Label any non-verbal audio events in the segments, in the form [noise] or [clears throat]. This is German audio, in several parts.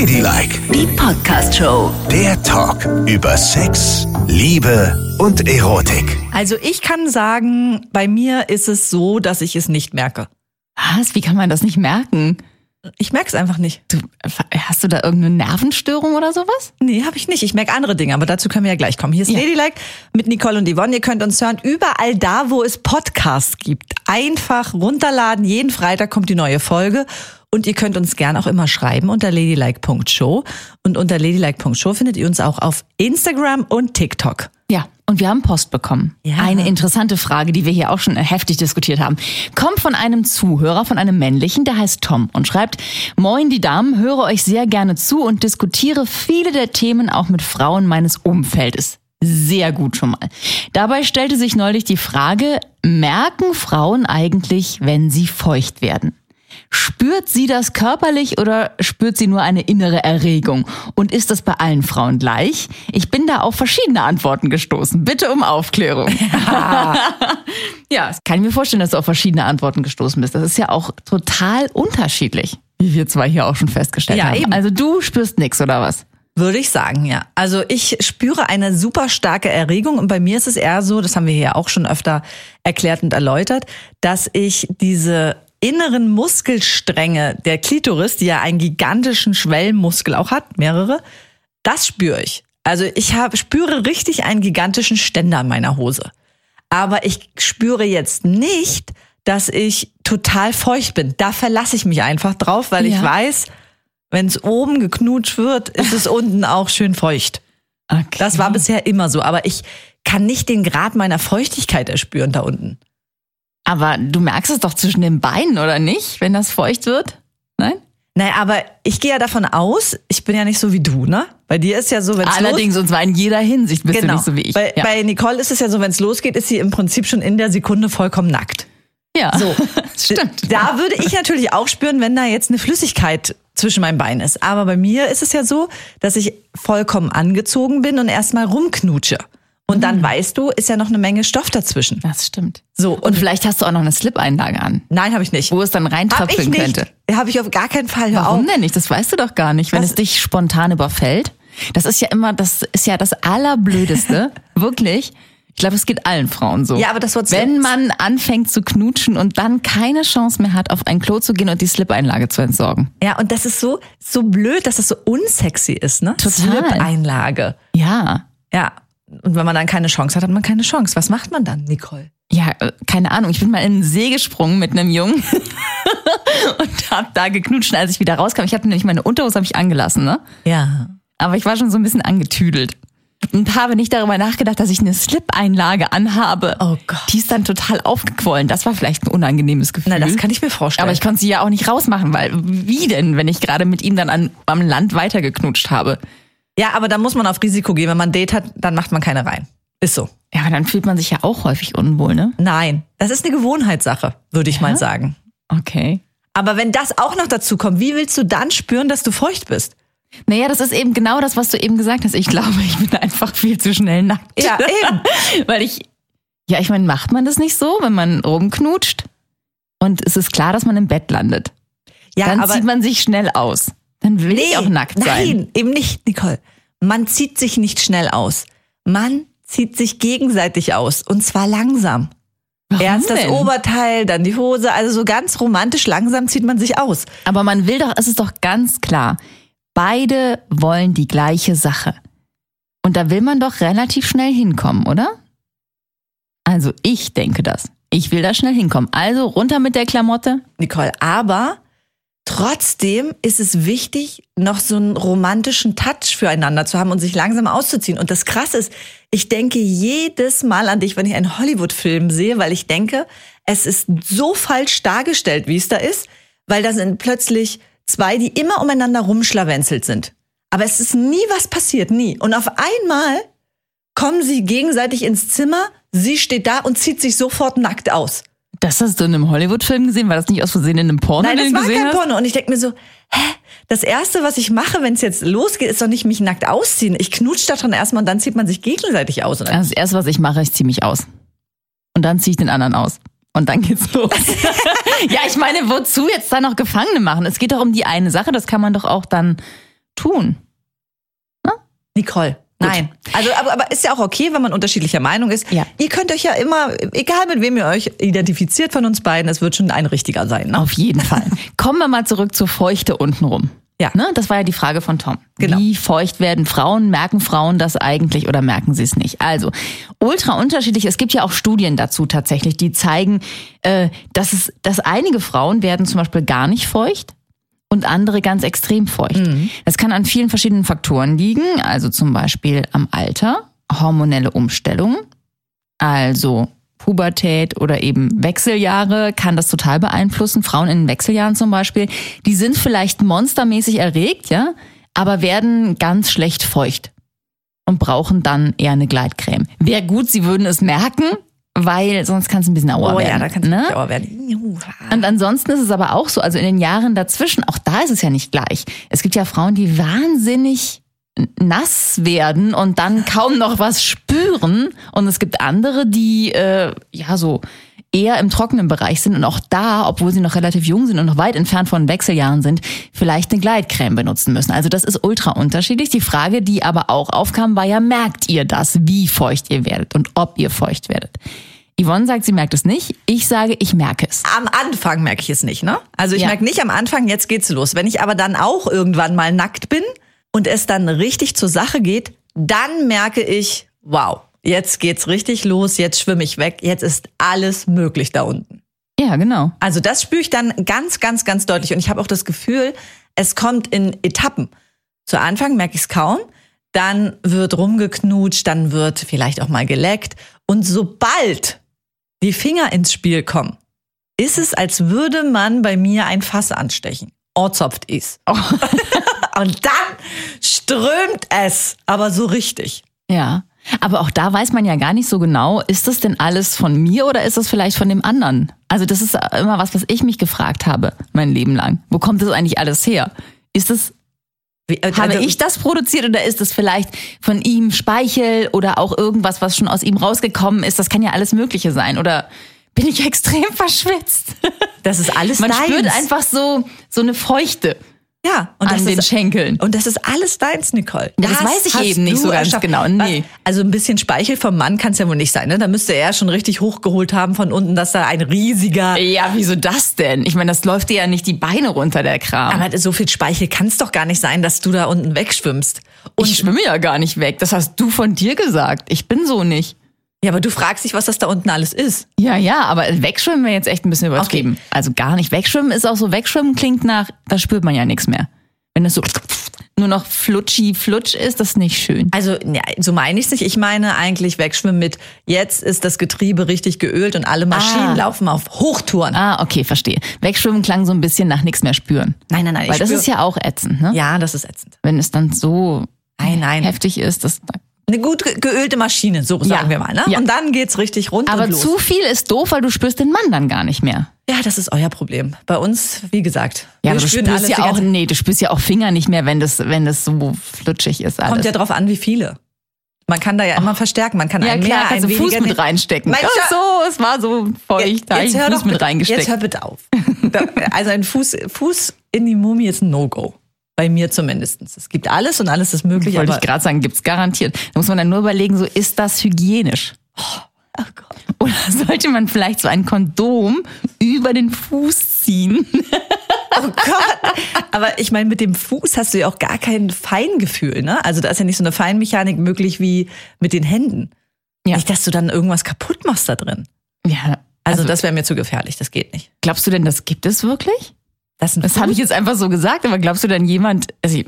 Ladylike, Die Podcast-Show. der Talk über Sex, Liebe und Erotik. Also ich kann sagen, bei mir ist es so, dass ich es nicht merke. Was? Wie kann man das nicht merken? Ich merke es einfach nicht. Du, hast du da irgendeine Nervenstörung oder sowas? Nee, habe ich nicht. Ich merke andere Dinge, aber dazu können wir ja gleich kommen. Hier ist Ja. Ladylike mit Nicole und Yvonne. Ihr könnt uns hören überall da, wo es Podcasts gibt. Einfach runterladen. Jeden Freitag kommt die neue Folge. Und ihr könnt uns gern auch immer schreiben unter ladylike.show. Und unter ladylike.show findet ihr uns auch auf Instagram und TikTok. Ja, und wir haben Post bekommen. Ja. Eine interessante Frage, die wir hier auch schon heftig diskutiert haben. Kommt von einem Zuhörer, von einem männlichen, der heißt Tom und schreibt, Moin die Damen, höre euch sehr gerne zu und diskutiere viele der Themen auch mit Frauen meines Umfeldes. Sehr gut schon mal. Dabei stellte sich neulich die Frage, merken Frauen eigentlich, wenn sie feucht werden? Spürt sie das körperlich oder spürt sie nur eine innere Erregung? Und ist das bei allen Frauen gleich? Ich bin da auf verschiedene Antworten gestoßen. Bitte um Aufklärung. [laughs] Ja, das kann ich mir vorstellen, dass du auf verschiedene Antworten gestoßen bist. Das ist ja auch total unterschiedlich, wie wir zwei hier auch schon festgestellt Ja, haben. eben. Also du spürst nix oder was? Würde ich sagen, ja. Also ich spüre eine super starke Erregung und bei mir ist es eher so, das haben wir hier auch schon öfter erklärt und erläutert, dass ich diese inneren Muskelstränge der Klitoris, die ja einen gigantischen Schwellmuskel auch hat, mehrere, das spüre ich. Also ich habe, spüre richtig einen gigantischen Ständer in meiner Hose. Aber ich spüre jetzt nicht, dass ich total feucht bin. Da verlasse ich mich einfach drauf, weil ich Ja. weiß, wenn es oben geknutscht wird, ist es [laughs] unten auch schön feucht. Okay. Das war bisher immer so, aber ich kann nicht den Grad meiner Feuchtigkeit erspüren da unten. Aber du merkst es doch zwischen den Beinen, oder nicht, wenn das feucht wird? Nein? Naja, aber ich gehe ja davon aus, ich bin ja nicht so wie du, ne? Bei dir ist ja so, wenn es Allerdings, und zwar in jeder Hinsicht bist genau. du nicht so wie ich. Bei, ja. bei Nicole ist es ja so, wenn es losgeht, ist sie im Prinzip schon in der Sekunde vollkommen nackt. ja. So. [laughs] Stimmt. Da würde ich natürlich auch spüren, wenn da jetzt eine Flüssigkeit zwischen meinen Beinen ist. Aber bei mir ist es ja so, dass ich vollkommen angezogen bin und erstmal rumknutsche. Und Mhm. dann weißt du, ist ja noch eine Menge Stoff dazwischen. Das stimmt. So, Und vielleicht hast du auch noch eine Slip-Einlage an, Nein, habe ich nicht. wo es dann Hab reintröpfeln nicht. könnte. Habe ich auf gar keinen Fall. Hör Warum auf. denn nicht? Das weißt du doch gar nicht, wenn Was? es dich spontan überfällt. Das ist ja immer, das ist ja das Allerblödeste. [laughs] Wirklich. Ich glaube, es geht allen Frauen so. Ja, aber das Wort Wenn man anfängt zu knutschen und dann keine Chance mehr hat, auf ein Klo zu gehen und die Slip-Einlage zu entsorgen. Ja, und das ist so, so blöd, dass das so unsexy ist, ne? Total. Slip-Einlage. Ja. Ja. Und wenn man dann keine Chance hat, hat man keine Chance. Was macht man dann, Nicole? Ja, äh, keine Ahnung. Ich bin mal in den See gesprungen mit einem Jungen [laughs] und hab da geknutscht, als ich wieder rauskam. Ich hatte nämlich meine Unterhose hab ich angelassen, ne? Ja. Aber ich war schon so ein bisschen angetüdelt. Und habe nicht darüber nachgedacht, dass ich eine Slip-Einlage anhabe. Oh Gott. Die ist dann total aufgequollen. Das war vielleicht ein unangenehmes Gefühl. Na, das kann ich mir vorstellen. Aber ich konnte sie ja auch nicht rausmachen, weil wie denn, wenn ich gerade mit ihm dann an, am Land weitergeknutscht habe? Ja, aber da muss man auf Risiko gehen. Wenn man ein Date hat, dann macht man keine rein. Ist so. Ja, aber dann fühlt man sich ja auch häufig unwohl, ne? Nein, das ist eine Gewohnheitssache, würde ich mal sagen. Okay. Aber wenn das auch noch dazu kommt, wie willst du dann spüren, dass du feucht bist? Naja, das ist eben genau das, was du eben gesagt hast. Ich glaube, ich bin einfach viel zu schnell nackt. Ja, [laughs] eben. Weil ich, ja, ich meine, macht man das nicht so, wenn man rumknutscht? Und es ist klar, dass man im Bett landet. Ja, Dann aber zieht man sich schnell aus. Dann will ich auch nackt sein. Nein, eben nicht, Nicole. Man zieht sich nicht schnell aus. Man zieht sich gegenseitig aus. Und zwar langsam. Warum Erst das denn? Oberteil, dann die Hose. Also so ganz romantisch langsam zieht man sich aus. Aber man will doch, es ist doch ganz klar, beide wollen die gleiche Sache. Und da will man doch relativ schnell hinkommen, oder? Also ich denke das. Ich will da schnell hinkommen. Also runter mit der Klamotte. Nicole, aber trotzdem ist es wichtig, noch so einen romantischen Touch füreinander zu haben und sich langsam auszuziehen. Und das Krasse ist, ich denke jedes Mal an dich, wenn ich einen Hollywood-Film sehe, weil ich denke, es ist so falsch dargestellt, wie es da ist, weil da sind plötzlich zwei, die immer umeinander rumschlawenzelt sind. Aber es ist nie was passiert, nie. Und auf einmal kommen sie gegenseitig ins Zimmer, sie steht da und zieht sich sofort nackt aus. Das hast du in einem Hollywood-Film gesehen? War das nicht aus Versehen in einem Porno, Nein, das war gesehen kein hast? Porno. Und ich denke mir so, hä? Das erste, was ich mache, wenn es jetzt losgeht, ist doch nicht mich nackt ausziehen. Ich knutsch da erstmal und dann zieht man sich gegenseitig aus. Oder? Also das erste, was ich mache, ich ziehe mich aus. Und dann ziehe ich den anderen aus. Und dann geht's [laughs] los. [laughs] ja, ich meine, wozu jetzt da noch Gefangene machen? Es geht doch um die eine Sache, das kann man doch auch dann tun? Nicole. Nein. Also, aber, aber ist ja auch okay, wenn man unterschiedlicher Meinung ist. Ja. Ihr könnt euch ja immer, egal mit wem ihr euch identifiziert von uns beiden, es wird schon ein richtiger sein. Ne? Auf jeden Fall. [laughs] Kommen wir mal zurück zur Feuchte untenrum. Ja. Ne? Das war ja die Frage von Tom. Genau. Wie feucht werden Frauen? Merken Frauen das eigentlich oder merken sie es nicht? Also, ultra unterschiedlich. Es gibt ja auch Studien dazu tatsächlich, die zeigen, äh, dass, es, dass einige Frauen werden zum Beispiel gar nicht feucht und andere ganz extrem feucht. Das kann an vielen verschiedenen Faktoren liegen, also zum Beispiel am Alter, hormonelle Umstellungen, also Pubertät oder eben Wechseljahre kann das total beeinflussen. Frauen in Wechseljahren zum Beispiel, die sind vielleicht monstermäßig erregt, ja, aber werden ganz schlecht feucht und brauchen dann eher eine Gleitcreme. Wäre gut, sie würden es merken, weil sonst kann es ein bisschen auer oh werden. ja, da kann es ne? sauer werden. Juhu. Und ansonsten ist es aber auch so, also in den Jahren dazwischen, auch da ist es ja nicht gleich. Es gibt ja Frauen, die wahnsinnig nass werden und dann kaum noch was spüren. Und es gibt andere, die äh, ja so eher im trockenen Bereich sind und auch da, obwohl sie noch relativ jung sind und noch weit entfernt von Wechseljahren sind, vielleicht eine Gleitcreme benutzen müssen. Also das ist ultra unterschiedlich. Die Frage, die aber auch aufkam, war ja, merkt ihr das, wie feucht ihr werdet und ob ihr feucht werdet? Yvonne sagt, sie merkt es nicht. Ich sage, ich merke es. Am Anfang merke ich es nicht, ne? Also ich Ja. merke nicht am Anfang, jetzt geht's los. Wenn ich aber dann auch irgendwann mal nackt bin und es dann richtig zur Sache geht, dann merke ich, wow, jetzt geht's richtig los, jetzt schwimme ich weg, jetzt ist alles möglich da unten. Ja, genau. Also das spüre ich dann ganz, ganz, ganz deutlich. Und ich habe auch das Gefühl, es kommt in Etappen. Zu Anfang merke ich es kaum, dann wird rumgeknutscht, dann wird vielleicht auch mal geleckt. Und sobald die Finger ins Spiel kommen, ist es, als würde man bei mir ein Fass anstechen. Orzopft ist. [laughs] Und dann strömt es, aber so richtig. Ja. Aber auch da weiß man ja gar nicht so genau, ist das denn alles von mir oder ist das vielleicht von dem anderen? Also das ist immer was, was ich mich gefragt habe, mein Leben lang. Wo kommt das eigentlich alles her? Ist das, Wie, äh, habe also- ich das produziert oder ist das vielleicht von ihm Speichel oder auch irgendwas, was schon aus ihm rausgekommen ist? Das kann ja alles Mögliche sein. Oder bin ich [laughs] extrem verschwitzt? Das ist alles Man deins. spürt einfach so, so eine Feuchte ja, und an das den ist, Schenkeln. Und das ist alles deins, Nicole. Ja, das weiß ich eben nicht so ganz erschaffen. genau. Nee. Also ein bisschen Speichel vom Mann kann es ja wohl nicht sein. Ne? Da müsste er schon richtig hochgeholt haben von unten, dass da ein riesiger... Ja, wieso das denn? Ich meine, das läuft dir ja nicht die Beine runter, der Kram. Aber so viel Speichel kann es doch gar nicht sein, dass du da unten wegschwimmst. Und ich schwimme ja gar nicht weg. Das hast du von dir gesagt. Ich bin so nicht. Ja, aber du fragst dich, was das da unten alles ist. Ja, ja, aber wegschwimmen wäre jetzt echt ein bisschen übertrieben. Also gar nicht. Wegschwimmen ist auch so, wegschwimmen klingt nach, da spürt man ja nichts mehr. Wenn es so nur noch flutschi flutsch ist, das ist nicht schön. Also ja, so meine ich es nicht. Ich meine eigentlich wegschwimmen mit, jetzt ist das Getriebe richtig geölt und alle Maschinen Ah. laufen auf Hochtouren. Ah, okay, verstehe. Wegschwimmen klang so ein bisschen nach nichts mehr spüren. Nein, nein, nein. Weil das spür- ist ja auch ätzend, ne? Ja, das ist ätzend. Wenn es dann so Nein, nein. heftig ist, das Eine gut ge- geölte Maschine, so sagen Ja. wir mal. Ne? Ja. Und dann geht's richtig rund Aber und los. zu viel ist doof, weil du spürst den Mann dann gar nicht mehr. Ja, das ist euer Problem. Bei uns, wie gesagt, Ja, wir aber du spürst alles ja auch, nee, du spürst ja auch Finger nicht mehr, wenn das, wenn das so flutschig ist alles. Kommt ja drauf an, wie viele. Man kann da ja immer versterken. Man kann ja einen klar, mehr, kannst einen Fuß mit reinstecken. Mensch, Ach so, es war so feucht, da hab ich hör Fuß mit bitte- reingesteckt. Jetzt hör bitte auf. Also ein Fuß, Fuß in die Mumie ist ein No-Go. Bei mir zumindest. Es gibt alles und alles ist möglich. Wollte ich gerade sagen, gibt's garantiert. Da muss man dann nur überlegen, so ist das hygienisch? oh Gott. Oder [laughs] sollte man vielleicht so ein Kondom über den Fuß ziehen? Oh Gott. Aber ich meine, mit dem Fuß hast du ja auch gar kein Feingefühl. Ne? Also da ist ja nicht so eine Feinmechanik möglich wie mit den Händen. Ja. Nicht, dass du dann irgendwas kaputt machst da drin. Ja, Also, also, das wäre mir zu gefährlich. Das geht nicht. glaubst du denn, das gibt es wirklich? Das, Das habe ich jetzt einfach so gesagt, aber glaubst du denn jemand, also,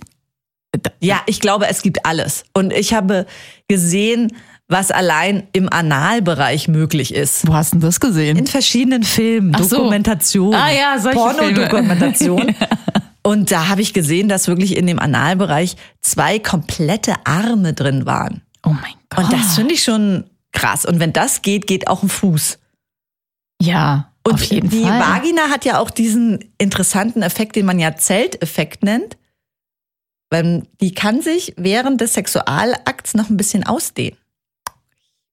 Ja, ich glaube, es gibt alles. Und ich habe gesehen, was allein im Analbereich möglich ist. wo hast du das gesehen? In verschiedenen Filmen, Ach so. Dokumentationen, Ah ja, solche Pornodokumentation. [laughs] Und da habe ich gesehen, dass wirklich in dem Analbereich zwei komplette Arme drin waren. oh mein Gott. Und das finde ich schon krass. Und wenn das geht, geht auch ein Fuß. ja, Und auf jeden die Fall. Vagina hat ja auch diesen interessanten Effekt, den man ja Zelteffekt nennt. Weil die kann sich während des Sexualakts noch ein bisschen ausdehnen.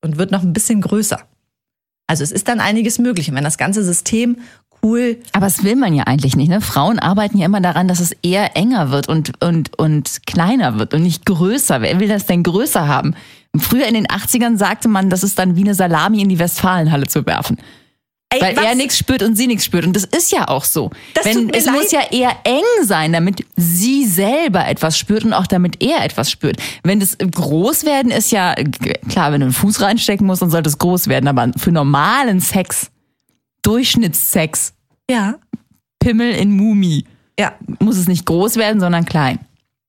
Und wird noch ein bisschen größer. Also es ist dann einiges möglich. Und wenn das ganze System cool. Aber das will man ja eigentlich nicht. Ne? Frauen arbeiten ja immer daran, dass es eher enger wird und, und, und kleiner wird und nicht größer. Wer will das denn größer haben? Früher in den 80ern sagte man, das ist dann wie eine Salami in die Westfalenhalle zu werfen. Ey, Weil was? er nichts spürt und sie nichts spürt. Und das ist ja auch so. Das Wenn, es leid. muss ja eher eng sein, damit sie selber etwas spürt und auch damit er etwas spürt. Wenn das groß werden ist ja, klar, wenn du einen Fuß reinstecken musst, dann sollte es groß werden. Aber für normalen Sex, Durchschnittssex, Ja. Pimmel in Mumi, Ja. muss es nicht groß werden, sondern klein.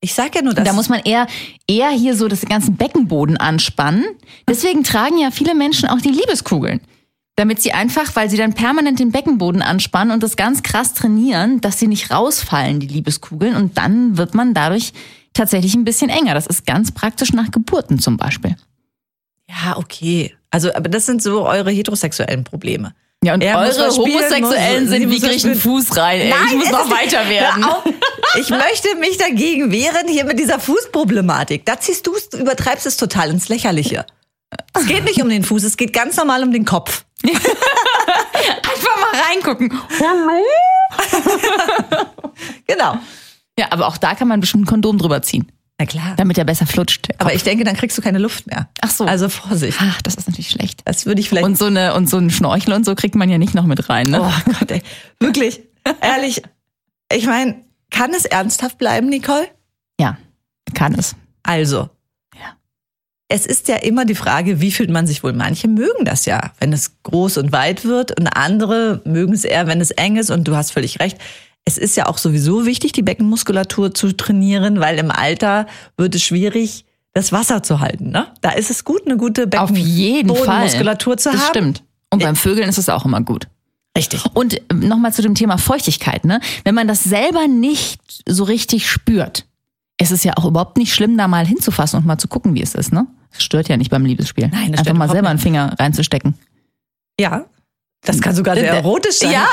Ich sag ja nur, dass Da muss man eher, eher hier so das ganzen Beckenboden anspannen. Deswegen tragen ja viele Menschen auch die Liebeskugeln. Damit sie einfach, weil sie dann permanent den Beckenboden anspannen und das ganz krass trainieren, dass sie nicht rausfallen, die Liebeskugeln. Und dann wird man dadurch tatsächlich ein bisschen enger. Das ist ganz praktisch nach Geburten zum Beispiel. Ja, okay. Also, aber das sind so eure heterosexuellen Probleme. Ja, und Er eure Homosexuellen muss- sind, wie muss was krieg ich einen. Fuß rein? Ey, ich muss noch weiter werden. Ich möchte mich dagegen wehren hier mit dieser Fußproblematik. Da ziehst du du übertreibst es total ins Lächerliche. Es geht nicht um den Fuß, es geht ganz normal um den Kopf. [laughs] Einfach mal reingucken. [laughs] Genau. Ja, aber auch da kann man bestimmt ein Kondom drüber ziehen, Na klar. damit er besser flutscht. Aber ich denke, dann kriegst du keine Luft mehr. Ach so. Also Vorsicht. Ach, das ist natürlich schlecht. Das würde ich vielleicht. Und so eine und so ein Schnorchel und so kriegt man ja nicht noch mit rein, ne? oh Gott, ey. Wirklich. Ehrlich. Ich meine, kann es ernsthaft bleiben, Nicole? Ja, kann es. Also. Es ist ja immer die Frage, wie fühlt man sich wohl? Manche mögen das ja, wenn es groß und weit wird und andere mögen es eher, wenn es eng ist und du hast völlig recht. Es ist ja auch sowieso wichtig, die Beckenmuskulatur zu trainieren, weil im Alter wird es schwierig, das Wasser zu halten. Ne? Da ist es gut, eine gute Auf jeden Fall. Beckenbodenmuskulatur zu das haben. stimmt. Und beim Vögeln ist es auch immer gut. Richtig. Und nochmal zu dem Thema Feuchtigkeit, ne? Wenn man das selber nicht so richtig spürt, ist es ja auch überhaupt nicht schlimm, da mal hinzufassen und mal zu gucken, wie es ist, ne? Stört ja nicht beim Liebesspiel. Nein, das Einfach mal selber einen. Finger reinzustecken. Ja. Das kann sogar sehr erotisch sein. Ja.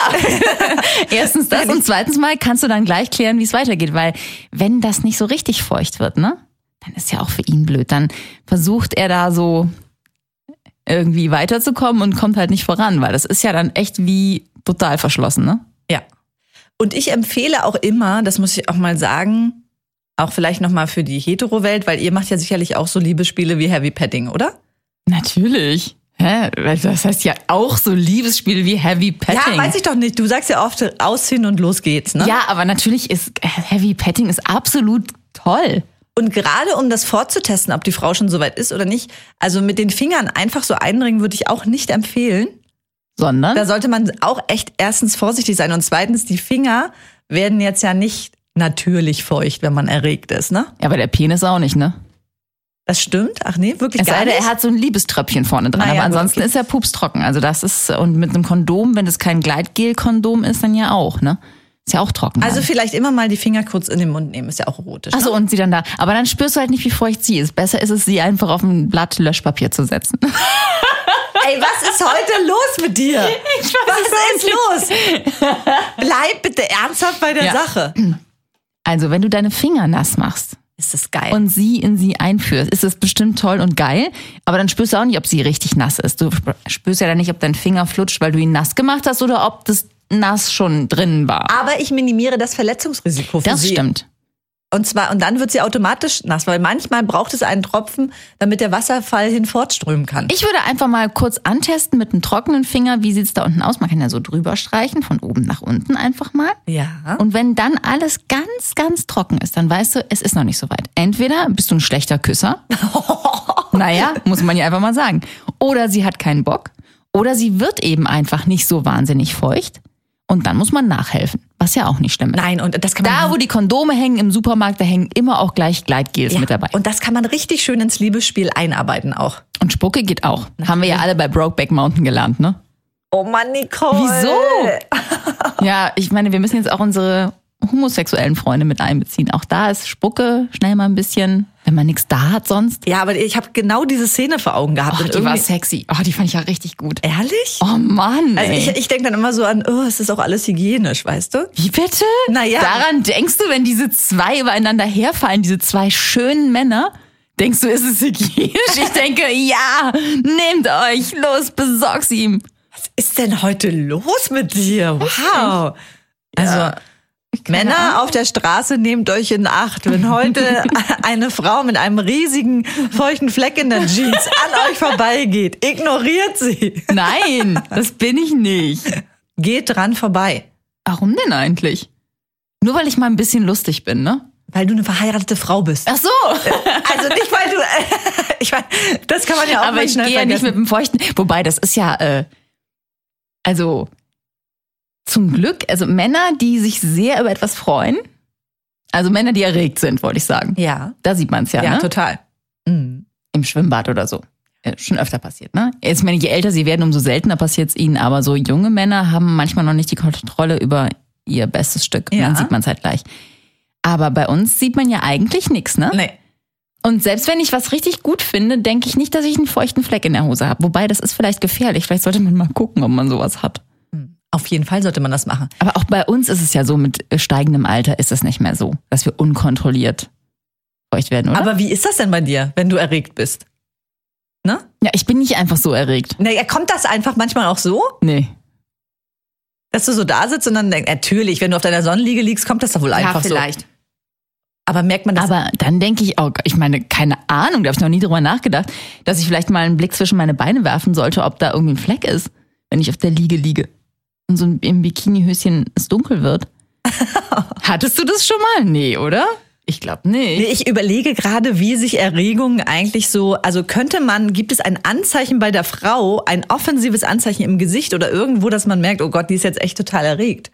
[laughs] Erstens das und zweitens mal kannst du dann gleich klären, wie es weitergeht, weil wenn das nicht so richtig feucht wird, ne, dann ist ja auch für ihn blöd. Dann versucht er da so irgendwie weiterzukommen und kommt halt nicht voran, weil das ist ja dann echt wie total verschlossen, ne? Ja. Und ich empfehle auch immer, das muss ich auch mal sagen, auch vielleicht nochmal für die Hetero-Welt, weil ihr macht ja sicherlich auch so Liebesspiele wie Heavy Petting, oder? Natürlich. Hä? Das heißt ja auch so Liebesspiele wie Heavy Petting. Ja, weiß ich doch nicht. Du sagst ja oft ausziehen und los geht's, ne? Ja, aber natürlich ist Heavy Petting ist absolut toll. Und gerade um das fortzutesten, ob die Frau schon soweit ist oder nicht, also mit den Fingern einfach so einringen, würde ich auch nicht empfehlen. Sondern? Da sollte man auch echt erstens vorsichtig sein und zweitens, die Finger werden jetzt ja nicht natürlich feucht, wenn man erregt ist, ne? ja, aber der Penis auch nicht, ne? Das stimmt? Ach nee, wirklich Es gar sei denn, nicht? er hat so ein Liebeströpfchen vorne dran, Naja, aber ansonsten okay. ist er pupstrocken. Also das ist, und mit einem Kondom, wenn es kein Gleitgel-Kondom ist, dann ja auch, ne? Ist ja auch trocken. Also dann. vielleicht immer mal die Finger kurz in den Mund nehmen, ist ja auch erotisch. Achso, ne? und sie dann da. Aber dann spürst du halt nicht, wie feucht sie ist. Besser ist es, sie einfach auf ein Blatt Löschpapier zu setzen. [laughs] Ey, was ist heute los mit dir? was ist los? Bleib bitte ernsthaft bei der Ja. Sache. [clears throat] Also, wenn du deine Finger nass machst Ist das geil. und sie in sie einführst, ist es bestimmt toll und geil. Aber dann spürst du auch nicht, ob sie richtig nass ist. Du spürst ja dann nicht, ob dein Finger flutscht, weil du ihn nass gemacht hast oder ob das nass schon drin war. aber ich minimiere das Verletzungsrisiko für Das sie. stimmt. Und zwar, und dann wird sie automatisch nass, weil manchmal braucht es einen Tropfen, damit der Wasserfall hinfortströmen kann. Ich würde einfach mal kurz antesten mit einem trockenen Finger, wie sieht's da unten aus? Man kann ja so drüber streichen, von oben nach unten einfach mal. ja. Und wenn dann alles ganz, ganz trocken ist, dann weißt du, es ist noch nicht so weit. Entweder bist du ein schlechter Küsser. [laughs] naja, muss man ja einfach mal sagen. Oder sie hat keinen Bock. Oder sie wird eben einfach nicht so wahnsinnig feucht. Und dann muss man nachhelfen. Was ja auch nicht schlimm ist. Nein, und das kann man. Da, wo die Kondome hängen im Supermarkt, da hängen immer auch gleich Gleitgels ja. mit dabei. Und das kann man richtig schön ins Liebesspiel einarbeiten auch. Und Spucke geht auch. Haben wir ja alle bei Brokeback Mountain gelernt, ne? Oh Mann, Nicole. Wieso? [laughs] Ja, ich meine, wir müssen jetzt auch unsere homosexuellen Freunde mit einbeziehen. Auch da ist Spucke schnell mal ein bisschen, wenn man nichts da hat sonst. Ja, aber ich habe genau diese Szene vor Augen gehabt. Oh, die war sexy. Oh, die fand ich ja richtig gut. Ehrlich? Oh Mann, Also ey. ich, ich denke dann immer so an, oh, es ist auch alles hygienisch, weißt du? Wie bitte? Naja. Daran denkst du, wenn diese zwei übereinander herfallen, diese zwei schönen Männer, denkst du, ist es hygienisch? Ich denke, ja, nehmt euch, los, besorg's ihm. Was ist denn heute los mit dir? Wow. Also, Ja. Männer auf der Straße, nehmt euch in Acht. Wenn heute [laughs] eine Frau mit einem riesigen, feuchten Fleck in der Jeans an euch vorbeigeht, ignoriert sie. Nein, das bin ich nicht. Geht dran vorbei. Warum denn eigentlich? Nur weil ich mal ein bisschen lustig bin, ne? Weil du eine verheiratete Frau bist. Ach so. Also nicht, weil du. [laughs] ich meine, das kann man ja auch Aber ich gehe ja nicht mit dem Feuchten. Wobei, das ist ja, äh, also zum Glück, also Männer, die sich sehr über etwas freuen, also Männer, die erregt sind, wollte ich sagen. Ja, Da sieht man es ja, ja, ne? total. Mhm. Im Schwimmbad oder so. Äh, Schon öfter passiert, ne? Jetzt meine, je älter sie werden, umso seltener passiert es ihnen. Aber so junge Männer haben manchmal noch nicht die Kontrolle über ihr bestes Stück. Und Ja. dann sieht man es halt gleich. Aber bei uns sieht man ja eigentlich nichts, ne? Nee. Und selbst wenn ich was richtig gut finde, denke ich nicht, dass ich einen feuchten Fleck in der Hose habe. Wobei, das ist vielleicht gefährlich. Vielleicht sollte man mal gucken, ob man sowas hat. Auf jeden Fall sollte man das machen. Aber auch bei uns ist es ja so, mit steigendem Alter ist es nicht mehr so, dass wir unkontrolliert feucht werden, oder? Aber wie ist das denn bei dir, wenn du erregt bist? Ne? ja, ich bin nicht einfach so erregt. Naja, kommt das einfach manchmal auch so, Nee. dass du so da sitzt und dann denkst, natürlich, wenn du auf deiner Sonnenliege liegst, kommt das doch wohl einfach so. Aber merkt man das? Aber dann denke ich auch, ich meine, keine Ahnung, da habe ich noch nie drüber nachgedacht, dass ich vielleicht mal einen Blick zwischen meine Beine werfen sollte, ob da irgendwie ein Fleck ist, wenn ich auf der Liege liege. Und so im Bikinihöschen es dunkel wird. [laughs] Hattest du das schon mal? Nee, oder? Ich glaube nicht. Nee, ich überlege gerade, wie sich Erregung eigentlich so, also könnte man, gibt es ein Anzeichen bei der Frau, ein offensives Anzeichen im Gesicht oder irgendwo, dass man merkt, oh Gott, die ist jetzt echt total erregt.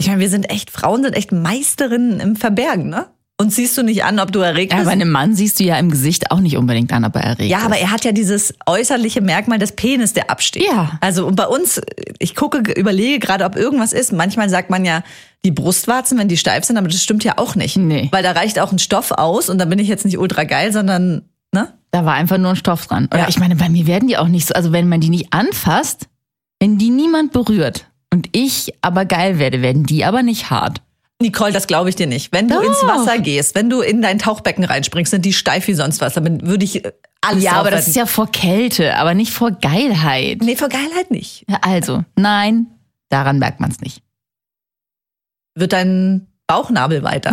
Ich meine, wir sind echt, Frauen sind echt Meisterinnen im Verbergen, ne? Und siehst du nicht an, ob du erregt Ja, bist? bei einem Mann siehst du ja im Gesicht auch nicht unbedingt an, ob er erregt Ja, ist. aber er hat ja dieses äußerliche Merkmal des Penis, der absteht. Ja. Also und bei uns, ich gucke, überlege gerade, ob irgendwas ist. Manchmal sagt man ja die Brustwarzen, wenn die steif sind, aber das stimmt ja auch nicht. Nee. Weil da reicht auch ein Stoff aus und da bin ich jetzt nicht ultra geil, sondern, ne? Da war einfach nur ein Stoff dran. Oder Ja. ich meine, bei mir werden die auch nicht so, also wenn man die nicht anfasst, wenn die niemand berührt und ich aber geil werde, werden die aber nicht hart. Nicole, das glaube ich dir nicht. Wenn du Doch. ins Wasser gehst, wenn du in dein Tauchbecken reinspringst, sind die steif wie sonst was. Dann würde ich äh, alles ja, aber das ist ja vor Kälte, aber nicht vor Geilheit. Nee, vor Geilheit nicht. Also, nein, daran merkt man es nicht. Wird dein Bauchnabel weiter.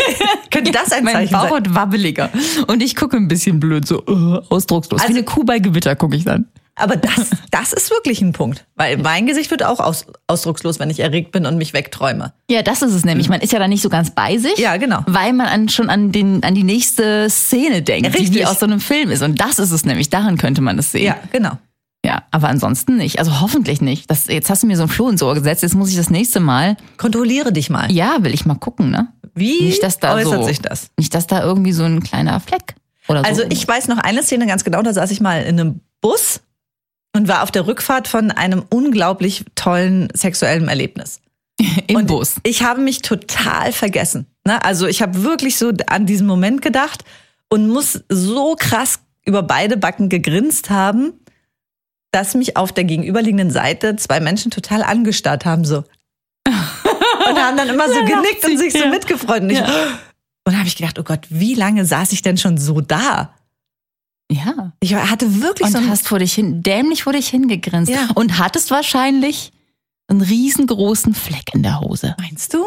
[laughs] Könnte das ein mein Zeichen Bauch sein? wird wabbeliger. Und ich gucke ein bisschen blöd, so uh, ausdruckslos. Also- Wie eine Kuh bei Gewitter gucke ich dann. Aber das, das ist wirklich ein Punkt. Weil mein Gesicht wird auch aus, ausdruckslos, wenn ich erregt bin und mich wegträume. Ja, das ist es nämlich. Man ist ja dann nicht so ganz bei sich. Ja, genau. Weil man an, schon an, den, an die nächste Szene denkt, die Richtig. wie aus so einem Film ist. Und das ist es nämlich. Daran könnte man es sehen. Ja, genau. Ja, aber ansonsten nicht. Also hoffentlich nicht. Das, jetzt hast du mir so ein Floh ins Ohr gesetzt. Jetzt muss ich das nächste Mal. Kontrolliere dich mal. Ja, will ich mal gucken, ne? Wie Nicht, dass da äußert so, sich das? Nicht, dass da irgendwie so ein kleiner Fleck oder so. Also ich weiß noch eine Szene ganz genau, da saß ich mal in einem Bus und war auf der Rückfahrt von einem unglaublich tollen sexuellen Erlebnis. [laughs] im und Bus. Ich habe mich total vergessen. Ne? Also ich habe wirklich so an diesen Moment gedacht und muss so krass über beide Backen gegrinst haben, dass mich auf der gegenüberliegenden Seite zwei Menschen total angestarrt haben so. [laughs] Und haben dann immer so genickt und sich so ja. mitgefreut. Und, ich, und habe ich gedacht, oh Gott, wie lange saß ich denn schon so da? Ja. Ich hatte wirklich Und so ein hast vor dich hin, dämlich vor dich hingegrinst. Ja. Und hattest wahrscheinlich einen riesengroßen Fleck in der Hose. Meinst du?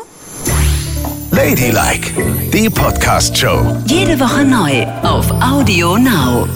Ladylike, die Podcast-Show. Jede Woche neu auf Audio Now.